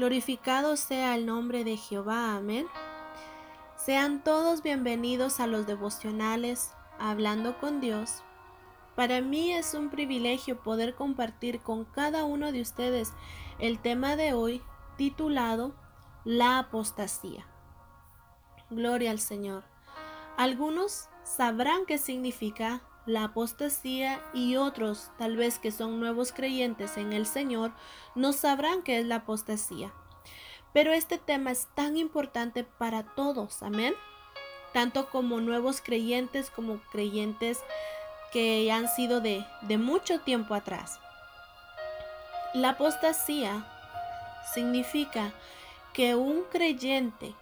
Glorificado sea el nombre de Jehová. Amén. Sean todos bienvenidos a los devocionales Hablando con Dios. Para mí es un privilegio poder compartir con cada uno de ustedes el tema de hoy titulado La apostasía. Gloria al Señor. Algunos sabrán qué significa la apostasía y otros, tal vez que son nuevos creyentes en el Señor, no sabrán qué es la apostasía. Pero este tema es tan importante para todos, amén. Tanto como nuevos creyentes como creyentes que han sido de, de mucho tiempo atrás. La apostasía significa que un creyente,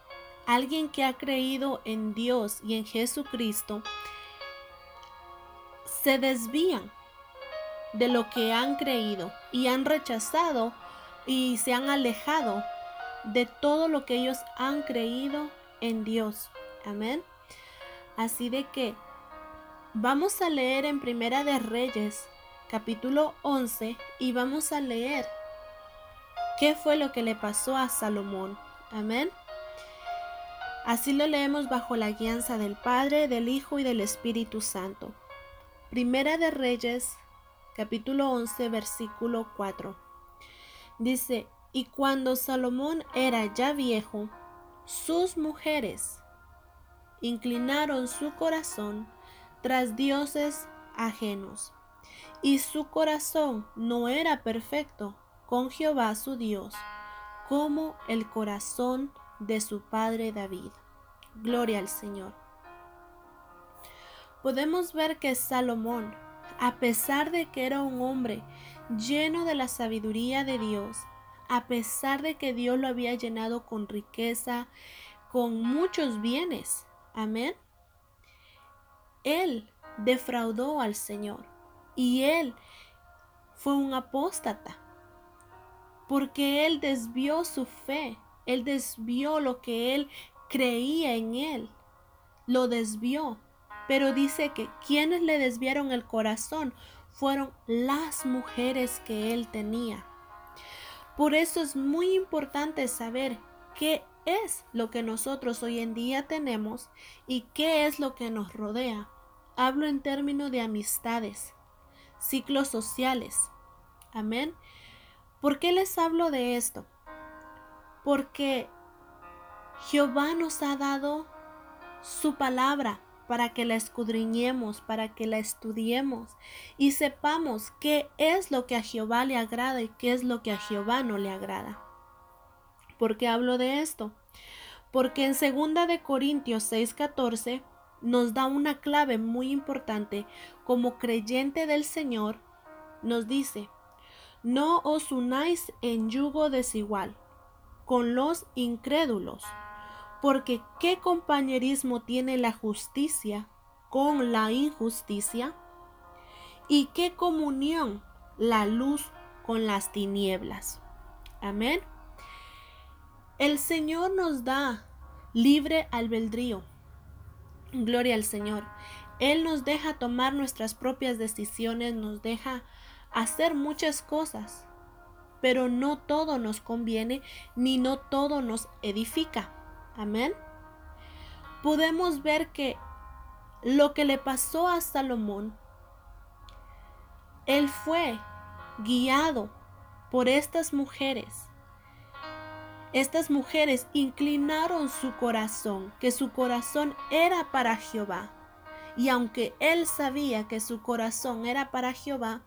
alguien que ha creído en Dios y en Jesucristo, se desvían de lo que han creído y han rechazado y se han alejado de todo lo que ellos han creído en Dios. Amén. Así de que vamos a leer en Primera de Reyes, capítulo 11, y vamos a leer qué fue lo que le pasó a Salomón. Amén. Así lo leemos bajo la guianza del Padre, del Hijo y del Espíritu Santo. Primera de Reyes, capítulo 11, versículo 4. Dice, y cuando Salomón era ya viejo, sus mujeres inclinaron su corazón tras dioses ajenos, y su corazón no era perfecto con Jehová su Dios, como el corazón de su padre David. Gloria al Señor podemos ver que Salomón, a pesar de que era un hombre lleno de la sabiduría de Dios, a pesar de que Dios lo había llenado con riqueza, con muchos bienes, amén, él defraudó al Señor y él fue un apóstata porque él desvió su fe, él desvió lo que él creía en él, lo desvió pero dice que quienes le desviaron el corazón fueron las mujeres que él tenía. Por eso es muy importante saber qué es lo que nosotros hoy en día tenemos y qué es lo que nos rodea. Hablo en términos de amistades, ciclos sociales. Amén. ¿Por qué les hablo de esto? Porque Jehová nos ha dado su palabra para que la escudriñemos, para que la estudiemos y sepamos qué es lo que a Jehová le agrada y qué es lo que a Jehová no le agrada. ¿Por qué hablo de esto? Porque en 2 de Corintios 6:14 nos da una clave muy importante como creyente del Señor, nos dice, no os unáis en yugo desigual con los incrédulos porque ¿qué compañerismo tiene la justicia con la injusticia? ¿Y qué comunión la luz con las tinieblas? Amén. El Señor nos da libre albedrío. Gloria al Señor. Él nos deja tomar nuestras propias decisiones, nos deja hacer muchas cosas, pero no todo nos conviene ni no todo nos edifica. Amén. Podemos ver que lo que le pasó a Salomón, él fue guiado por estas mujeres. Estas mujeres inclinaron su corazón, que su corazón era para Jehová. Y aunque él sabía que su corazón era para Jehová,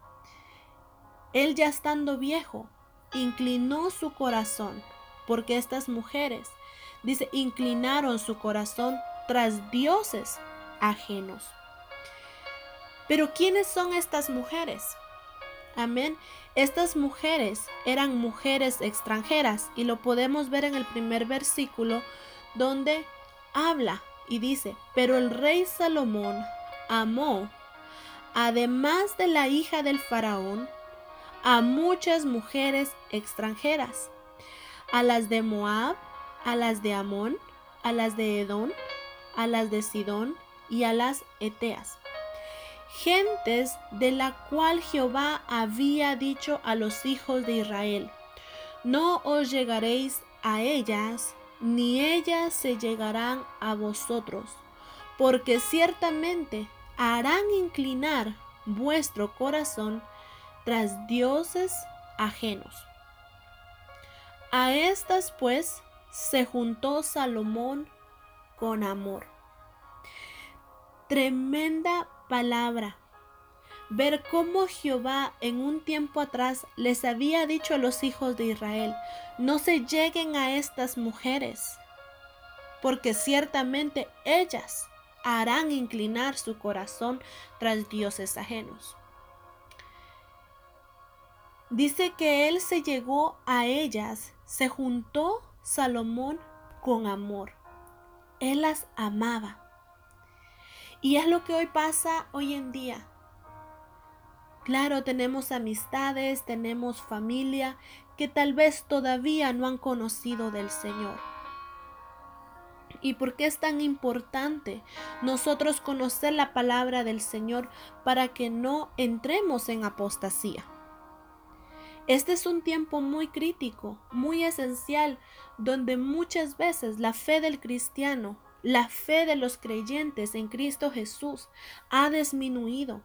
él ya estando viejo, inclinó su corazón, porque estas mujeres Dice, inclinaron su corazón tras dioses ajenos. Pero ¿quiénes son estas mujeres? Amén. Estas mujeres eran mujeres extranjeras y lo podemos ver en el primer versículo donde habla y dice, pero el rey Salomón amó, además de la hija del faraón, a muchas mujeres extranjeras, a las de Moab, a las de Amón, a las de Edón, a las de Sidón y a las Eteas. Gentes de la cual Jehová había dicho a los hijos de Israel, no os llegaréis a ellas, ni ellas se llegarán a vosotros, porque ciertamente harán inclinar vuestro corazón tras dioses ajenos. A estas pues se juntó Salomón con amor. Tremenda palabra. Ver cómo Jehová en un tiempo atrás les había dicho a los hijos de Israel, no se lleguen a estas mujeres, porque ciertamente ellas harán inclinar su corazón tras dioses ajenos. Dice que él se llegó a ellas, se juntó Salomón con amor. Él las amaba. Y es lo que hoy pasa hoy en día. Claro, tenemos amistades, tenemos familia que tal vez todavía no han conocido del Señor. ¿Y por qué es tan importante nosotros conocer la palabra del Señor para que no entremos en apostasía? Este es un tiempo muy crítico, muy esencial, donde muchas veces la fe del cristiano, la fe de los creyentes en Cristo Jesús ha disminuido,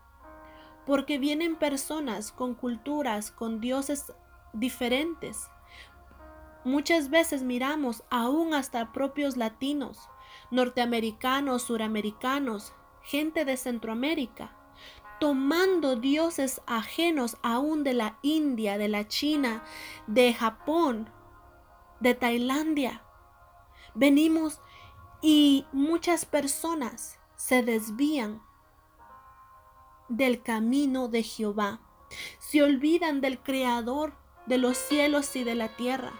porque vienen personas con culturas, con dioses diferentes, Muchas veces miramos aún hasta propios latinos, norteamericanos, suramericanos, gente de Centroamérica, tomando dioses ajenos aún de la India, de la China, de Japón, de Tailandia. Venimos y muchas personas se desvían del camino de Jehová. Se olvidan del Creador de los cielos y de la tierra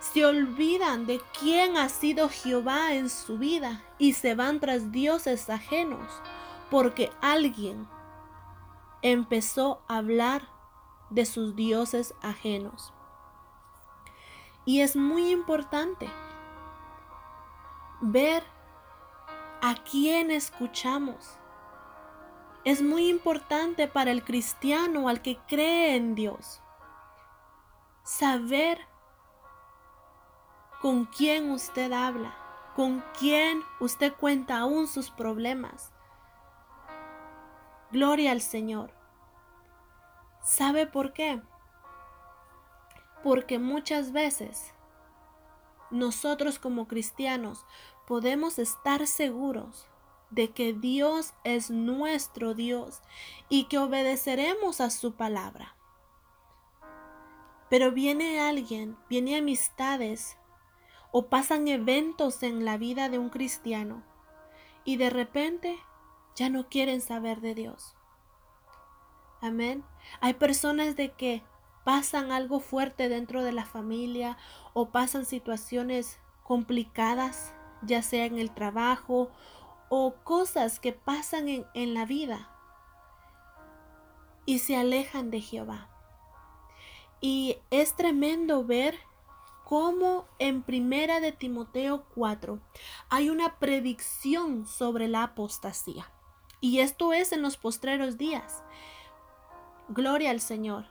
se olvidan de quién ha sido Jehová en su vida y se van tras dioses ajenos porque alguien empezó a hablar de sus dioses ajenos. Y es muy importante ver a quién escuchamos. Es muy importante para el cristiano, al que cree en Dios, saber con quién usted habla, con quién usted cuenta aún sus problemas. Gloria al Señor. ¿Sabe por qué? Porque muchas veces nosotros como cristianos podemos estar seguros de que Dios es nuestro Dios y que obedeceremos a su palabra. Pero viene alguien, viene amistades o pasan eventos en la vida de un cristiano y de repente ya no quieren saber de Dios. Amén. Hay personas de que pasan algo fuerte dentro de la familia o pasan situaciones complicadas, ya sea en el trabajo o cosas que pasan en, en la vida y se alejan de Jehová. Y es tremendo ver como en Primera de Timoteo 4 hay una predicción sobre la apostasía. Y esto es en los postreros días. Gloria al Señor.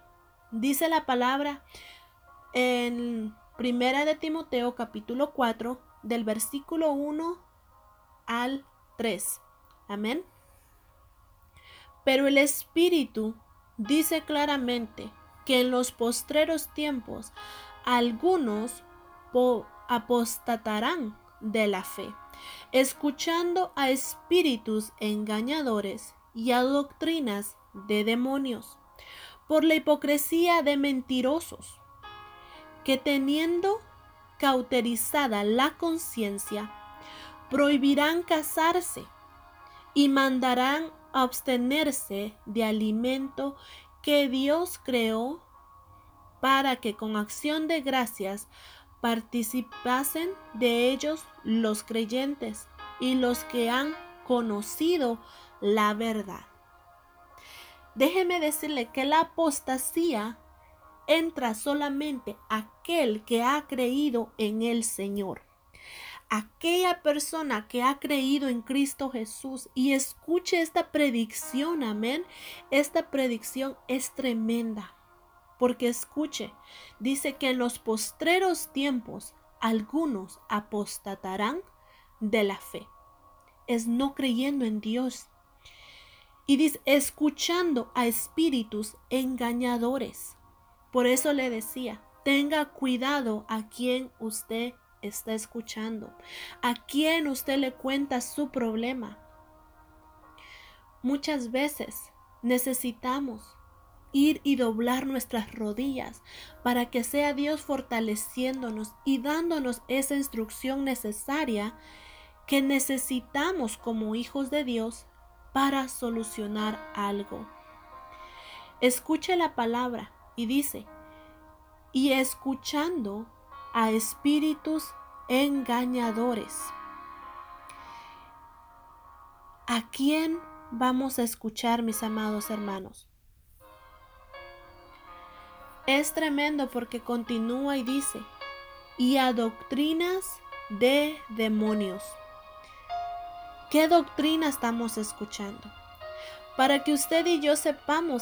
Dice la palabra en Primera de Timoteo capítulo 4 del versículo 1 al 3. Amén. Pero el Espíritu dice claramente que en los postreros tiempos algunos apostatarán de la fe, escuchando a espíritus engañadores y a doctrinas de demonios, por la hipocresía de mentirosos, que teniendo cauterizada la conciencia, prohibirán casarse y mandarán abstenerse de alimento que Dios creó para que con acción de gracias participasen de ellos los creyentes y los que han conocido la verdad. Déjeme decirle que la apostasía entra solamente aquel que ha creído en el Señor. Aquella persona que ha creído en Cristo Jesús y escuche esta predicción, amén. Esta predicción es tremenda porque escuche, dice que en los postreros tiempos algunos apostatarán de la fe. Es no creyendo en Dios. Y dice, escuchando a espíritus engañadores. Por eso le decía, tenga cuidado a quien usted está escuchando, a quien usted le cuenta su problema. Muchas veces necesitamos ir y doblar nuestras rodillas para que sea Dios fortaleciéndonos y dándonos esa instrucción necesaria que necesitamos como hijos de Dios para solucionar algo. Escuche la palabra y dice, y escuchando a espíritus engañadores. ¿A quién vamos a escuchar, mis amados hermanos? Es tremendo porque continúa y dice, y a doctrinas de demonios. ¿Qué doctrina estamos escuchando? Para que usted y yo sepamos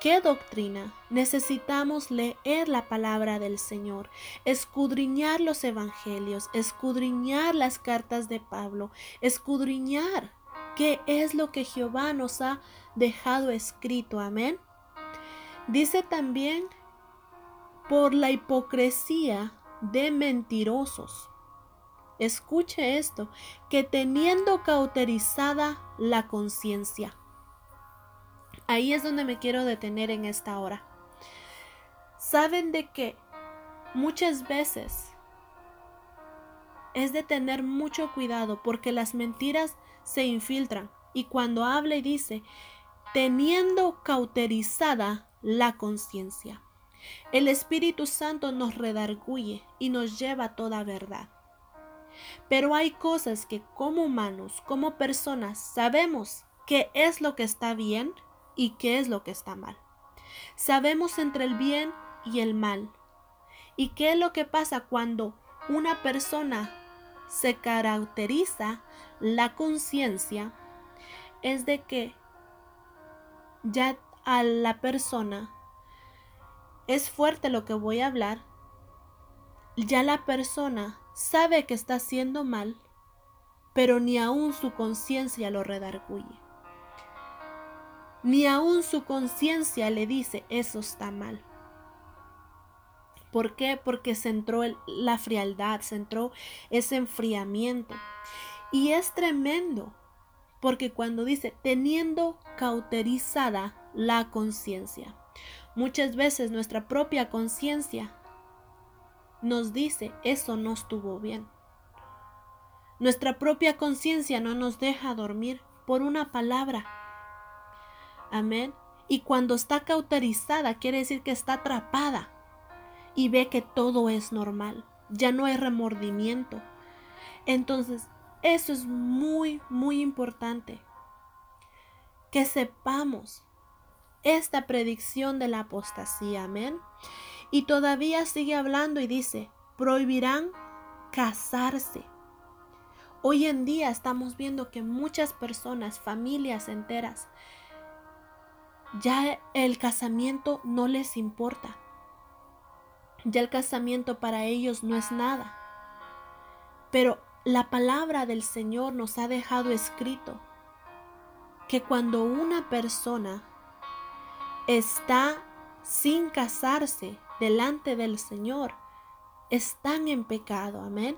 ¿Qué doctrina? Necesitamos leer la palabra del Señor, escudriñar los evangelios, escudriñar las cartas de Pablo, escudriñar qué es lo que Jehová nos ha dejado escrito. Amén. Dice también por la hipocresía de mentirosos. Escuche esto, que teniendo cauterizada la conciencia. Ahí es donde me quiero detener en esta hora. Saben de que muchas veces es de tener mucho cuidado porque las mentiras se infiltran y cuando habla y dice, teniendo cauterizada la conciencia. El Espíritu Santo nos redarguye y nos lleva a toda verdad. Pero hay cosas que como humanos, como personas, sabemos que es lo que está bien y qué es lo que está mal. Sabemos entre el bien y el mal. ¿Y qué es lo que pasa cuando una persona se caracteriza la conciencia? Es de que ya a la persona es fuerte lo que voy a hablar, ya la persona sabe que está haciendo mal, pero ni aún su conciencia lo redarguye ni aún su conciencia le dice eso está mal. ¿Por qué? Porque se entró la frialdad, se entró ese enfriamiento. Y es tremendo, porque cuando dice teniendo cauterizada la conciencia, muchas veces nuestra propia conciencia nos dice eso no estuvo bien. Nuestra propia conciencia no nos deja dormir por una palabra Amén. Y cuando está cauterizada, quiere decir que está atrapada y ve que todo es normal. Ya no hay remordimiento. Entonces, eso es muy, muy importante. Que sepamos esta predicción de la apostasía. Amén. Y todavía sigue hablando y dice, prohibirán casarse. Hoy en día estamos viendo que muchas personas, familias enteras, ya el casamiento no les importa. Ya el casamiento para ellos no es nada. Pero la palabra del Señor nos ha dejado escrito que cuando una persona está sin casarse delante del Señor, están en pecado. Amén.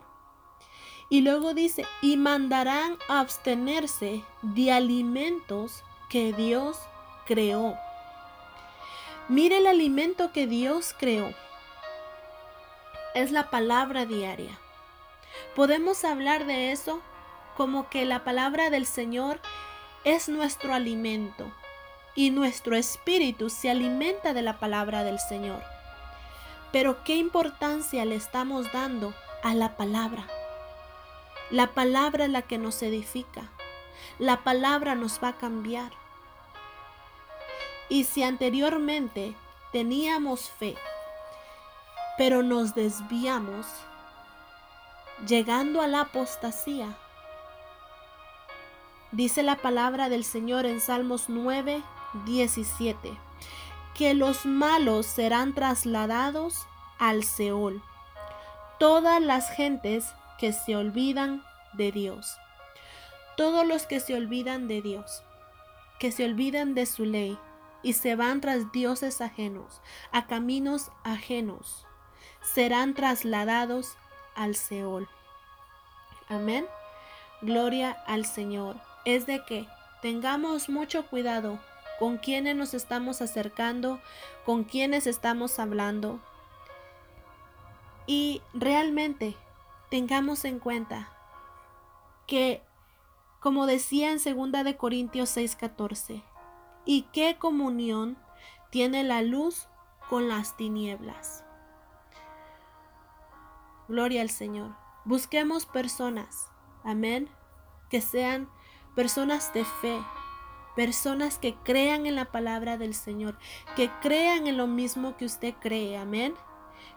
Y luego dice, y mandarán a abstenerse de alimentos que Dios creó. Mire el alimento que Dios creó. Es la palabra diaria. Podemos hablar de eso como que la palabra del Señor es nuestro alimento y nuestro espíritu se alimenta de la palabra del Señor. Pero ¿qué importancia le estamos dando a la palabra? La palabra es la que nos edifica. La palabra nos va a cambiar. Y si anteriormente teníamos fe, pero nos desviamos, llegando a la apostasía, dice la palabra del Señor en Salmos 9, 17, que los malos serán trasladados al Seol. Todas las gentes que se olvidan de Dios. Todos los que se olvidan de Dios, que se olvidan de su ley y se van tras dioses ajenos, a caminos ajenos, serán trasladados al Seol. Amén. Gloria al Señor. Es de que tengamos mucho cuidado con quienes nos estamos acercando, con quienes estamos hablando. Y realmente tengamos en cuenta que, como decía en 2 de Corintios 6:14, ¿y qué comunión tiene la luz con las tinieblas? Gloria al Señor. Busquemos personas, amén, que sean personas de fe, personas que crean en la palabra del Señor, que crean en lo mismo que usted cree, amén.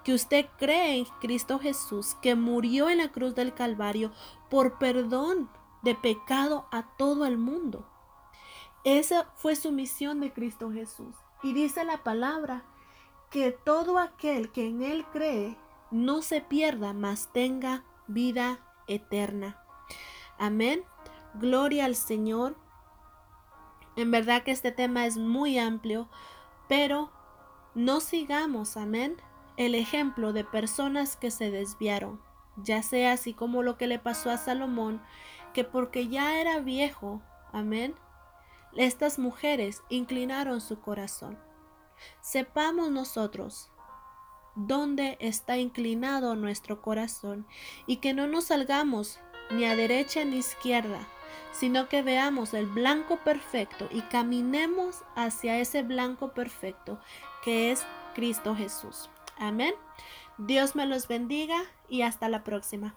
Que usted cree en Cristo Jesús, que murió en la cruz del Calvario por perdón de pecado a todo el mundo. Esa fue su misión de Cristo Jesús. Y dice la palabra que todo aquel que en Él cree no se pierda, mas tenga vida eterna. Amén. Gloria al Señor. En verdad que este tema es muy amplio, pero no sigamos, amén, el ejemplo de personas que se desviaron, ya sea así como lo que le pasó a Salomón, que porque ya era viejo, amén, estas mujeres inclinaron su corazón. Sepamos nosotros dónde está inclinado nuestro corazón y que no nos salgamos ni a derecha ni izquierda, sino que veamos el blanco perfecto y caminemos hacia ese blanco perfecto que es Cristo Jesús. Amén. Dios me los bendiga y hasta la próxima.